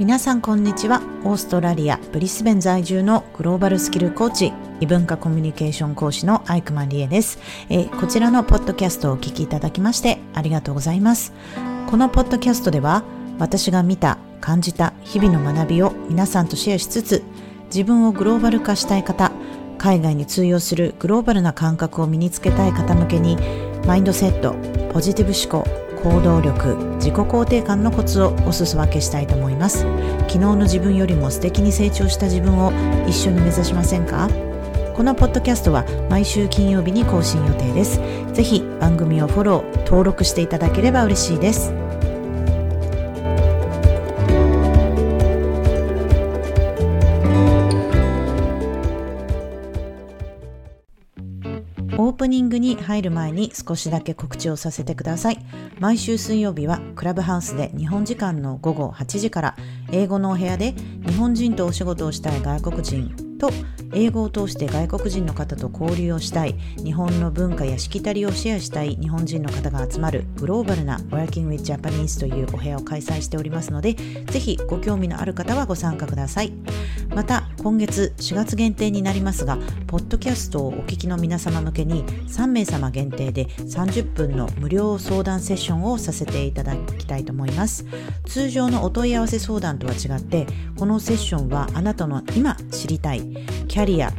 皆さんこんにちは。オーストラリアブリスベン在住のグローバルスキルコーチ異文化コミュニケーション講師のアイクマンリエです、え、こちらのポッドキャストをお聞きいただきましてありがとうございます。このポッドキャストでは私が見た感じた日々の学びを皆さんとシェアしつつ自分をグローバル化したい方海外に通用するグローバルな感覚を身につけたい方向けにマインドセットポジティブ思考行動力自己肯定感のコツをお裾分けしたいと思います。昨日の自分よりも素敵に成長した自分を一緒に目指しませんか？このポッドキャストは毎週金曜日に更新予定です。ぜひ番組をフォロー登録していただければ嬉しいです。プニングに入る前に少しだけ告知をさせてください。毎週水曜日はクラブハウスで日本時間の午後8時から英語のお部屋で日本人とお仕事をしたい外国人と英語を通して外国人の方と交流をしたい日本の文化やしきたりをシェアしたい日本人の方が集まるグローバルな Working with Japanese というお部屋を開催しておりますのでぜひご興味のある方はご参加くださいまた今月4月限定になりますがポッドキャストをお聞きの皆様向けに3名様限定で30分の無料相談セッションをさせていただきたいと思います。通常のお問い合わせ相談とは違ってこのセッションはあなたの今知りたいキャリア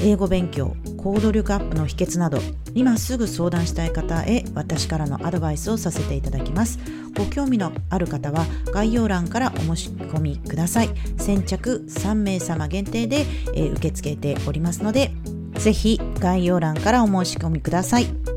英語勉強行動力アップの秘訣など今すぐ相談したい方へ私からのアドバイスをさせていただきます。ご興味のある方は概要欄からお申し込みください。先着3名様限定で、えー、受け付けておりますので是非概要欄からお申し込みください。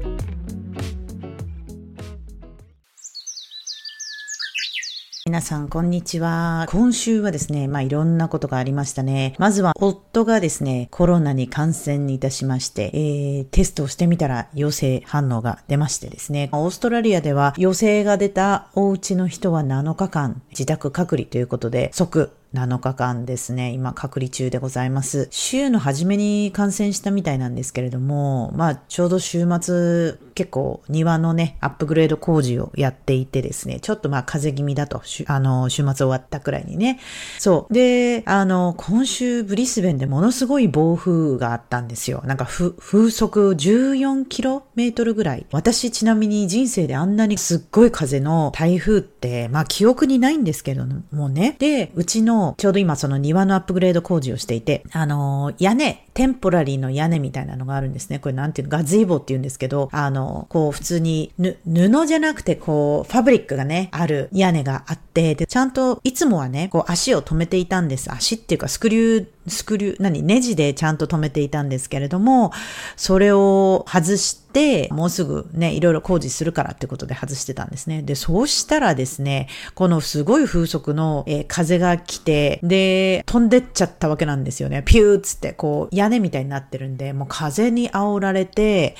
皆さん、こんにちは。今週はですね、まあいろんなことがありましたね。まずは、夫がですね、コロナに感染いたしまして、えー、テストをしてみたら陽性反応が出ましてですね、オーストラリアでは陽性が出たお家の人は7日間自宅隔離ということで、即7日間ですね、今隔離中でございます。週の初めに感染したみたいなんですけれども、まあちょうど週末結構庭のね、アップグレード工事をやっていてですね、ちょっとまあ風邪気味だと、あの、週末終わったくらいにね。そう。で、あの、今週ブリスベンでものすごい暴風があったんですよ。なんか風速14キロメートルぐらい。私ちなみに人生であんなにすっごい風の台風って、まあ記憶にないんですけどもね。で、うちのちょうど今その庭のアップグレード工事をしていて、あの、屋根、テンポラリーの屋根みたいなのがあるんですね。これなんていうの、ガズイボって言うんですけど、あの、こう普通にぬ、布じゃなくてこう、ファブリックがね、ある屋根があって、で、ちゃんといつもはね、こう足を止めていたんです。足っていうかスクリュー、スクリュー、何、ネジでちゃんと止めていたんですけれども、それを外して、もうすぐね、いろいろ工事するからってことで外してたんですね。で、そうしたらですね、このすごい風速の、えー、風が来て、で、飛んでっちゃったわけなんですよね。ピューっつって、こう、屋根みたいになってるんで、もう風に煽られて、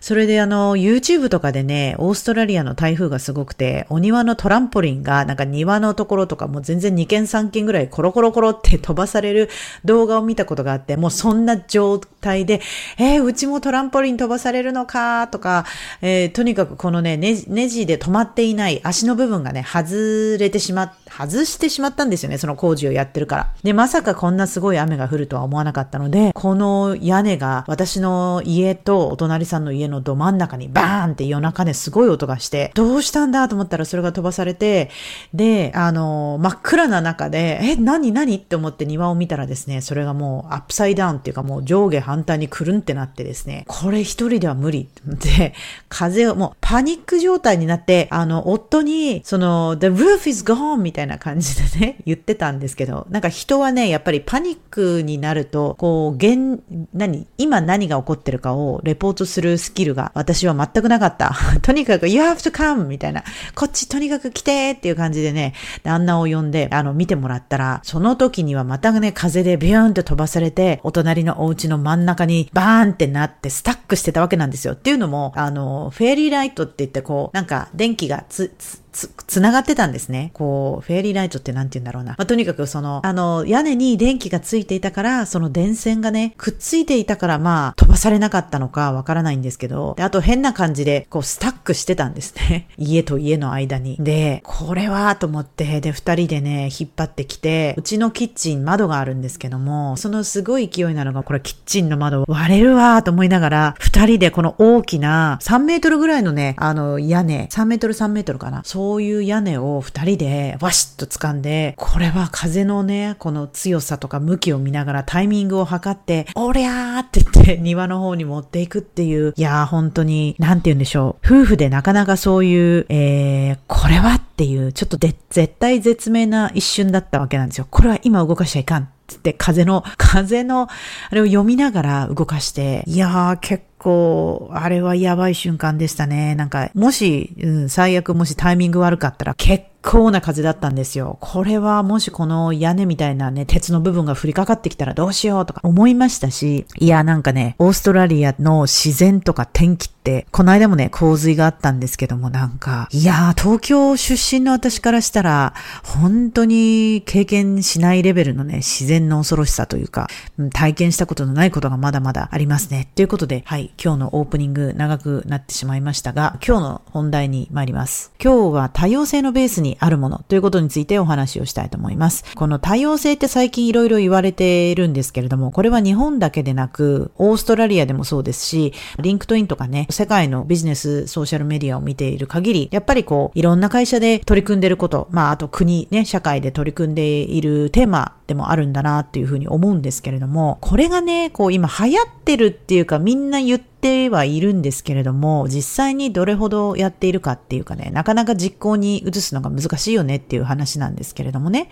それであの、YouTube とかでね、オーストラリアの台風がすごくて、お庭のトランポリンが、なんか庭のところとかもう全然2軒3軒ぐらいコロコロコロって飛ばされる動画を見たことがあって、もうそんな状態で、えー、うちもトランポリン飛ばされるのかとか、えー、とにかくこのねネジ、ネジで止まっていない足の部分がね、外れてしまっ、外してしまったんですよね、その工事をやってるから。で、まさかこんなすごい雨が降るとは思わなかったので、この屋根が私の家とお隣さんの家のど真ん中にバーンって夜中ね、すごい音がして、どうしたんだと思ったらそれが飛ばされて、で、あの、真っ暗な中で、え、何何？って思って庭を見たらですね、それがもうアップサイダウンっていうかもう上下反対にくるんってなってですね、これ一人では無理。って思って、風をもうパニック状態になって、あの、夫に、その、the roof is gone みたいな。な感じでね、言ってたんですけど、なんか人はね、やっぱりパニックになると、こう、現、何、今何が起こってるかをレポートするスキルが私は全くなかった。とにかく、you have to come! みたいな。こっちとにかく来てっていう感じでね、旦那を呼んで、あの、見てもらったら、その時にはまたね、風でビューンと飛ばされて、お隣のお家の真ん中にバーンってなってスタックしてたわけなんですよ。っていうのも、あの、フェアリーライトって言ってこう、なんか電気がつ、つ、つ、つながってたんですね。こう、フェアリーライトってなんて言うんだろうな。まあ、とにかくその、あの、屋根に電気がついていたから、その電線がね、くっついていたから、まあ、飛ばされなかったのかわからないんですけど、であと変な感じで、こう、スタックしてたんですね。家と家の間に。で、これは、と思って、で、二人でね、引っ張ってきて、うちのキッチン窓があるんですけども、そのすごい勢いなのが、これキッチンの窓割れるわと思いながら、二人でこの大きな3メートルぐらいのね、あの屋根、3メートル3メートルかな。そうういう屋根を二人でワシッと掴んで、これは風のね、この強さとか向きを見ながらタイミングを測って、おりゃーって言って庭の方に持っていくっていう、いやー本当に、なんて言うんでしょう。夫婦でなかなかそういう、えー、これはっていう、ちょっとで、絶対絶命な一瞬だったわけなんですよ。これは今動かしちゃいかん。つって風の、風の、あれを読みながら動かして、いやー結構、あれはやばい瞬間でしたね。なんか、もし、うん、最悪もしタイミング悪かったら結構な風だったんですよ。これはもしこの屋根みたいなね、鉄の部分が降りかかってきたらどうしようとか思いましたし、いや、なんかね、オーストラリアの自然とか天気って、この間もね、洪水があったんですけども、なんか、いやー東京出身の私からしたら、本当に経験しないレベルのね、自然の恐ろしさというか、体験したことのないことがまだまだありますね。ということで、はい、今日のオープニング長くなってしまいましたが、今日の本題に参ります。今日は多様性のベースにあるものということについてお話をしたいと思います。この多様性って最近いろいろ言われているんですけれども、これは日本だけでなく、オーストラリアでもそうですし、 LinkedIn とかね、世界のビジネスソーシャルメディアを見ている限り、やっぱりこう、いろんな会社で取り組んでいること、まあ、あと国ね、社会で取り組んでいるテーマでもあるんだなっていうふうに思うんですけれども、これがね、こう今流行ってるっていうかみんな言っててはいるんですけれども、実際にどれほどやっているかっていうかね、なかなか実行に移すのが難しいよねっていう話なんですけれどもね。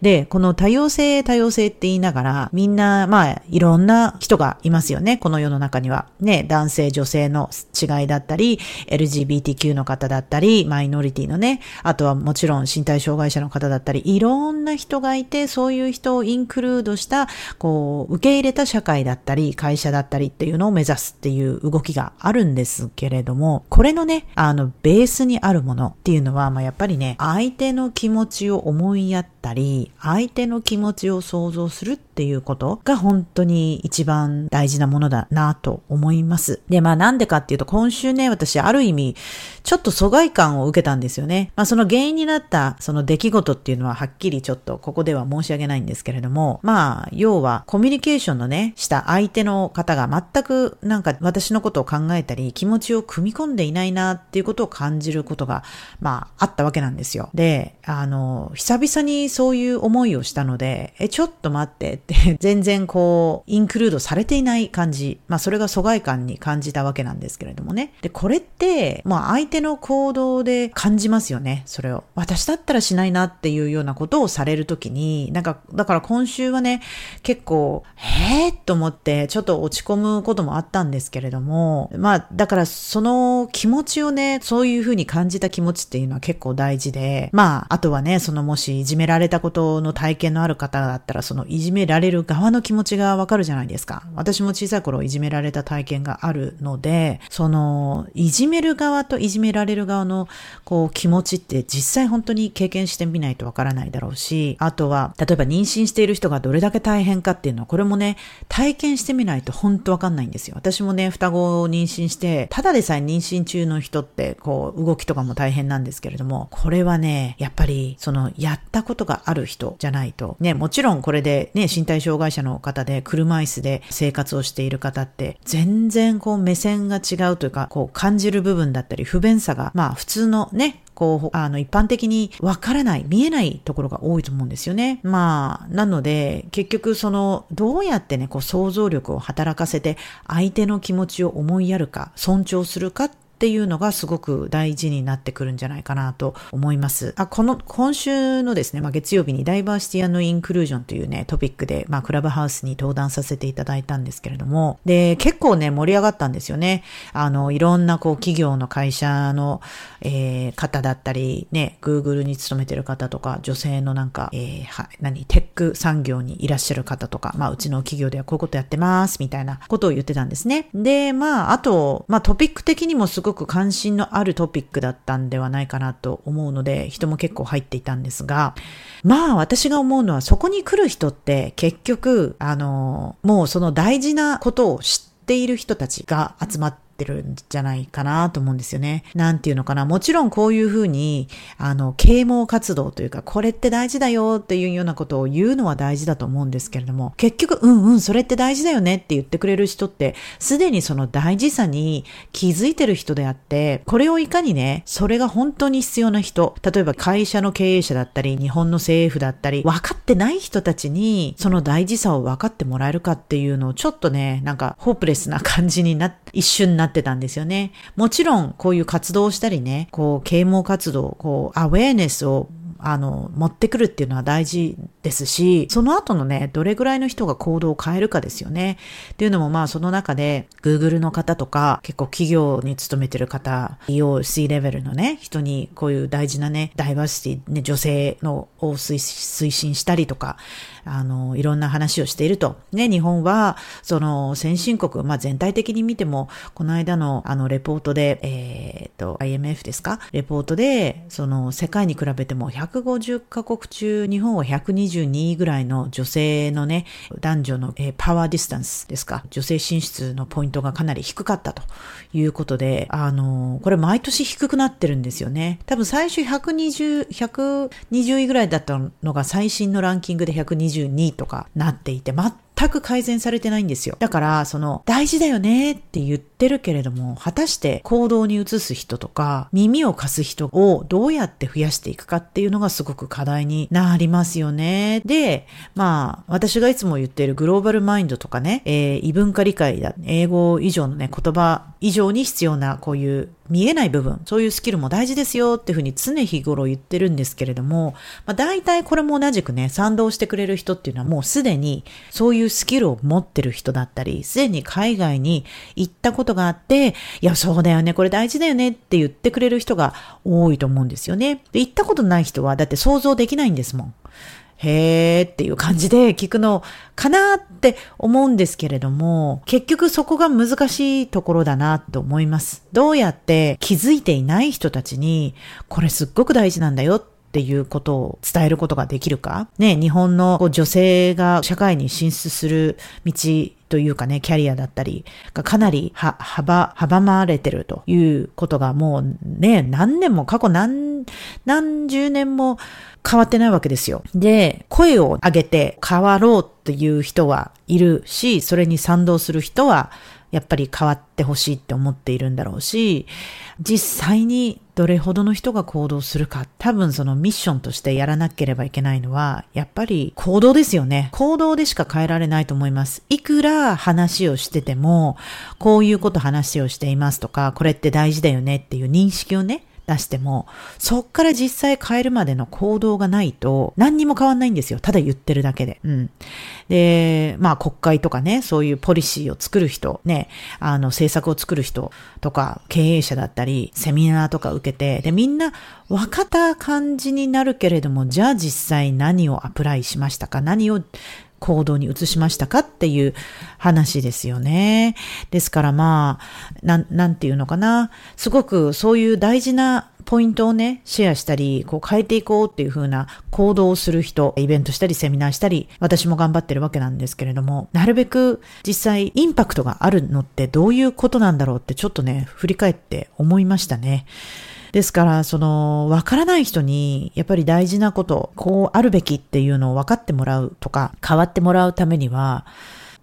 で、この多様性、多様性って言いながら、みんな、まあ、いろんな人がいますよね、この世の中には。ね、男性、女性の違いだったり、LGBTQ の方だったり、マイノリティのね、あとはもちろん身体障害者の方だったり、いろんな人がいて、そういう人をインクルードした、こう、受け入れた社会だったり、会社だったりっていうのを目指すっていういう動きがあるんですけれども、これのね、あの、ベースにあるものっていうのは、まあ、やっぱりね、相手の気持ちを思いやったり、相手の気持ちを想像するってっていうことが本当に一番大事なものだなと思います。で、まあなんでかっていうと、今週ね、私ある意味、ちょっと疎外感を受けたんですよね。まあその原因になったその出来事っていうのははっきりちょっとここでは申し上げないんですけれども、まあ要はコミュニケーションのね、した相手の方が全くなんか私のことを考えたり、気持ちを組み込んでいないなっていうことを感じることが、まああったわけなんですよ。で、あの、久々にそういう思いをしたので、え、ちょっと待ってって 全然こう、インクルードされていない感じ。まあそれが疎外感に感じたわけなんですけれどもね。で、これって、まあ相手の行動で感じますよね、それを。私だったらしないなっていうようなことをされるときに、なんか、だから今週はね、結構、えー、と思って、ちょっと落ち込むこともあったんですけれども、まあ、だからその気持ちをね、そういうふうに感じた気持ちっていうのは結構大事で、まあ、あとはね、そのもしいじめられたことの体験のある方だったら、そのいじめられる側の気持ちがわかるじゃないですか。私も小さい頃いじめられた体験があるので、その、いじめる側といじめられる側の、こう、気持ちって実際本当に経験してみないとわからないだろうし、あとは、例えば妊娠している人がどれだけ大変かっていうのは、これもね、体験してみないと本当わかんないんですよ。私もね、双子を妊娠して、ただでさえ妊娠中の人って、こう、動きとかも大変なんですけれども、これはね、やっぱり、その、やったことがある人じゃないと、ね、もちろんこれでね、身体障害者の方で車椅子で生活をしている方って、全然こう目線が違うというか、こう感じる部分だったり、不便さが、まあ普通のね、こう、あの、一般的にわからない、見えないところが多いと思うんですよね。まあ、なので、結局その、どうやってね、こう、想像力を働かせて、相手の気持ちを思いやるか、尊重するかっっていうのがすごく大事になってくるんじゃないかなと思います。あ、この、今週のですね、まあ、月曜日にダイバーシティインクルージョンというね、トピックで、まあ、クラブハウスに登壇させていただいたんですけれども、で、結構ね、盛り上がったんですよね。あの、いろんなこう、企業の会社の、えー、方だったり、ね、Google に勤めてる方とか、女性のなんか、えー、は、何、テック産業にいらっしゃる方とか、まあ、うちの企業ではこういうことやってます、みたいなことを言ってたんですね。で、まあ、あと、まあ、トピック的にもすごごく関心のあるトピックだったんではないかなと思うので、人も結構入っていたんですが、まあ私が思うのはそこに来る人って結局、あの、もうその大事なことを知っている人たちが集まってってるんじゃないかなと思うんですよね。なんていうのかな。もちろんこういうふうに、あの、啓蒙活動というか、これって大事だよっていうようなことを言うのは大事だと思うんですけれども、結局、うんうん、それって大事だよねって言ってくれる人って、すでにその大事さに気づいてる人であって、これをいかにね、それが本当に必要な人、例えば会社の経営者だったり、日本の政府だったり、分かってない人たちに、その大事さを分かってもらえるかっていうのをちょっとね、なんかホープレスな感じにな、一瞬なっってたんですよね。もちろん、こういう活動をしたりね、こう、啓蒙活動、こう、アウェーネスをあの、持ってくるっていうのは大事ですし、その後のね、どれぐらいの人が行動を変えるかですよね。っていうのもまあその中で、Google の方とか、結構企業に勤めてる方、EOC レベルのね、人にこういう大事なね、ダイバーシティ、ね、女性のを推進したりとか、あの、いろんな話をしていると。ね、日本は、その、先進国、まあ全体的に見ても、この間のあの、レポートで、えー、っと、IMF ですか？レポートで、その、世界に比べても150カ国中、日本は122位ぐらいの女性のね、男女の、 power distance ですか、女性進出のポイントがかなり低かったということで、あの、これ毎年低くなってるんですよね。多分最初120、120位ぐらいだったのが最新のランキングで122位とかなっていて、全く改善されてないんですよ。だから、その、大事だよねって言ってるけれども、果たして行動に移す人とか、耳を貸す人をどうやって増やしていくかっていうのがすごく課題になりますよね。で、まあ、私がいつも言っているグローバルマインドとかね、えー、異文化理解だ、英語以上のね、言葉以上に必要なこういう見えない部分、そういうスキルも大事ですよっていうふうに常日頃言ってるんですけれども、まあ大体これも同じくね、賛同してくれる人っていうのはもうすでにそういうスキルを持ってる人だったり、すでに海外に行ったことがあって、いや、そうだよね、これ大事だよねって言ってくれる人が多いと思うんですよね。で、行ったことない人はだって想像できないんですもん。へーっていう感じで聞くのかなって思うんですけれども、結局そこが難しいところだなと思います。どうやって気づいていない人たちに、これすっごく大事なんだよっていうことを伝えることができるか？ね、日本の女性が社会に進出する道というかね、キャリアだったりがかなりは、幅、阻まれてるということがもうね、何年も過去何年、何十年も変わってないわけですよ。で、声を上げて変わろうっていう人はいるし、それに賛同する人はやっぱり変わってほしいって思っているんだろうし、実際にどれほどの人が行動するか、多分そのミッションとしてやらなければいけないのは、やっぱり行動ですよね。行動でしか変えられないと思います。いくら話をしてても、こういうこと話をしていますとか、これって大事だよねっていう認識をね、出しても、そっから実際変えるまでの行動がないと何にも変わんないんですよ。ただ言ってるだけで。うん。で、まあ国会とかね、そういうポリシーを作る人、ね、あの政策を作る人とか経営者だったり、セミナーとか受けて、で、みんな分かった感じになるけれども、じゃあ実際何をアプライしましたか？何を行動に移しましたかっていう話ですよね。ですからまあ、なん、なんていうのかな。すごくそういう大事なポイントをね、シェアしたり、こう変えていこうっていう風な行動をする人、イベントしたり、セミナーしたり、私も頑張ってるわけなんですけれども、なるべく実際インパクトがあるのってどういうことなんだろうってちょっとね、振り返って思いましたね。ですから、その、わからない人に、やっぱり大事なこと、こうあるべきっていうのを分かってもらうとか、変わってもらうためには、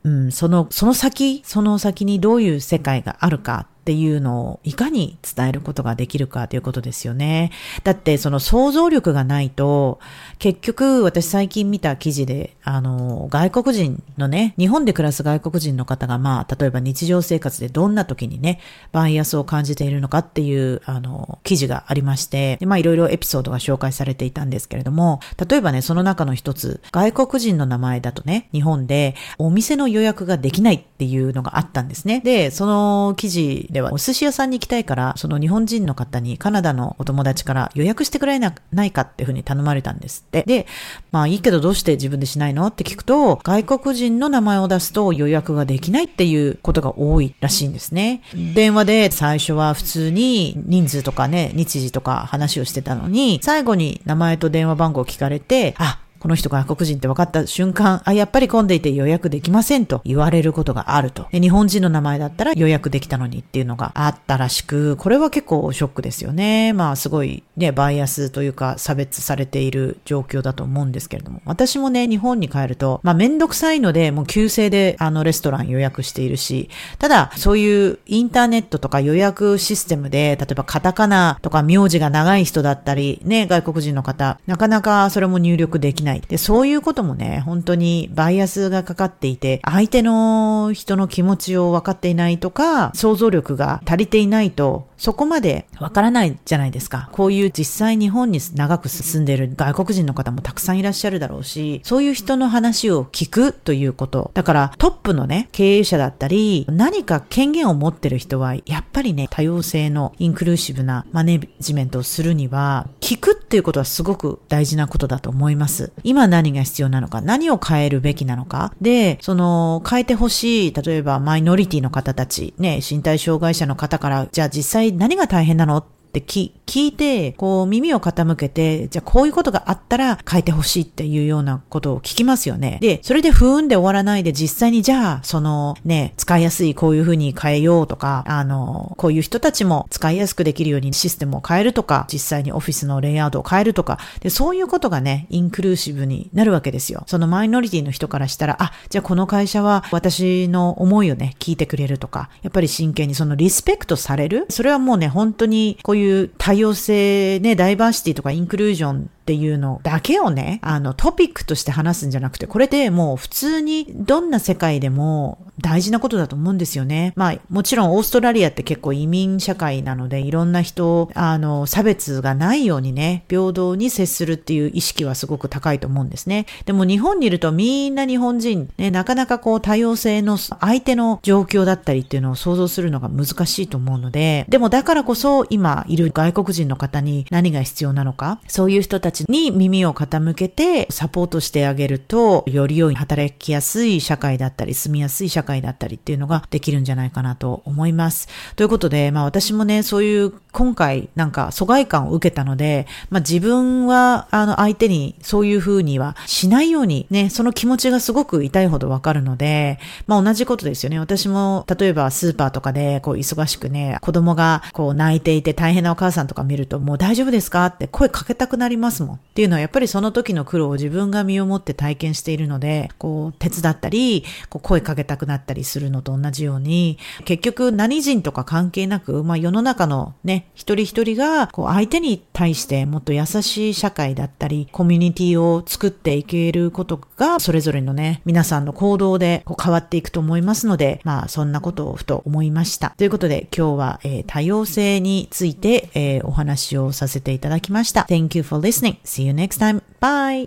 うん、その、その先、その先にどういう世界があるかっていうのをいかに伝えることができるかということですよね。だってその想像力がないと、結局私最近見た記事で、あの、外国人のね、日本で暮らす外国人の方がまあ、例えば日常生活でどんな時にね、バイアスを感じているのかっていう、あの、記事がありまして、でまあいろいろエピソードが紹介されていたんですけれども、例えばね、その中の一つ、外国人の名前だとね、日本でお店の予約ができないっていうのがあったんですね。で、その記事でではお寿司屋さんに行きたいから、その日本人の方にカナダのお友達から予約してくれないかっていうふうに頼まれたんですって。で、まあいいけどどうして自分でしないの？って聞くと、外国人の名前を出すと予約ができないっていうことが多いらしいんですね。電話で最初は普通に人数とかね、日時とか話をしてたのに、最後に名前と電話番号を聞かれて、あ、この人が外国人って分かった瞬間、あ、やっぱり混んでいて予約できませんと言われることがあると。で日本人の名前だったら予約できたのにっていうのがあったらしく、これは結構ショックですよね。まあすごいね、バイアスというか差別されている状況だと思うんですけれども。私もね、日本に帰ると、まあめんどくさいので、もう旧姓であのレストラン予約しているし、ただそういうインターネットとか予約システムで、例えばカタカナとか名字が長い人だったり、ね、外国人の方、なかなかそれも入力できないない。で、そういうこともね、本当にバイアスがかかっていて、相手の人の気持ちを分かっていないとか、想像力が足りていないと、そこまでわからないじゃないですか。こういう実際日本に長く住んでいる外国人の方もたくさんいらっしゃるだろうし、そういう人の話を聞くということ。だからトップのね、経営者だったり、何か権限を持ってる人は、やっぱりね、多様性のインクルーシブなマネジメントをするには、聞くっていうことはすごく大事なことだと思います。今何が必要なのか、何を変えるべきなのか。で、その、変えてほしい、例えばマイノリティの方たち、ね、身体障害者の方から、じゃあ実際何が大変なの？っって聞いて、こう耳を傾けて、じゃあこういうことがあったら変えてほしいっていうようなことを聞きますよね。で、それで不運で終わらないで実際にじゃあ、そのね、使いやすいこういうふうに変えようとか、あの、こういう人たちも使いやすくできるようにシステムを変えるとか、実際にオフィスのレイアウトを変えるとか、で、そういうことがね、インクルーシブになるわけですよ。そのマイノリティの人からしたら、あ、じゃあこの会社は私の思いをね、聞いてくれるとか、やっぱり真剣にそのリスペクトされるそれはもうね、本当にこういういう多様性ね、ダイバーシティとかインクルージョンっていうのだけをね、あのトピックとして話すんじゃなくて、これでもう普通にどんな世界でも大事なことだと思うんですよね。まあもちろんオーストラリアって結構移民社会なのでいろんな人、あの差別がないようにね、平等に接するっていう意識はすごく高いと思うんですね。でも日本にいるとみんな日本人、ね、なかなかこう多様性の相手の状況だったりっていうのを想像するのが難しいと思うので、でもだからこそ今いる外国人の方に何が必要なのか、そういう人たちちに耳を傾けてサポートしてあげると、より良い働きやすい社会だったり、住みやすい社会だったりっていうのができるんじゃないかなと思います。ということで、まあ私もね、そういう今回なんか疎外感を受けたので、まあ自分はあの相手にそういう風にはしないようにね、その気持ちがすごく痛いほどわかるので、まあ同じことですよね。私も例えばスーパーとかでこう忙しくね、子供がこう泣いていて大変なお母さんとか見るともう大丈夫ですかって声かけたくなりますもん。もんっていうのはやっぱりその時の苦労を自分が身をもって体験しているので、こう手伝ったり、こう声かけたくなったりするのと同じように、結局何人とか関係なく、まあ世の中のね、一人一人がこう相手に対してもっと優しい社会だったり、コミュニティを作っていけることが、それぞれのね、皆さんの行動でこう変わっていくと思いますので、まあそんなことをふと思いました。ということで今日は、えー、多様性について、えー、お話をさせていただきました。Thank you for listening. See you next time. Bye.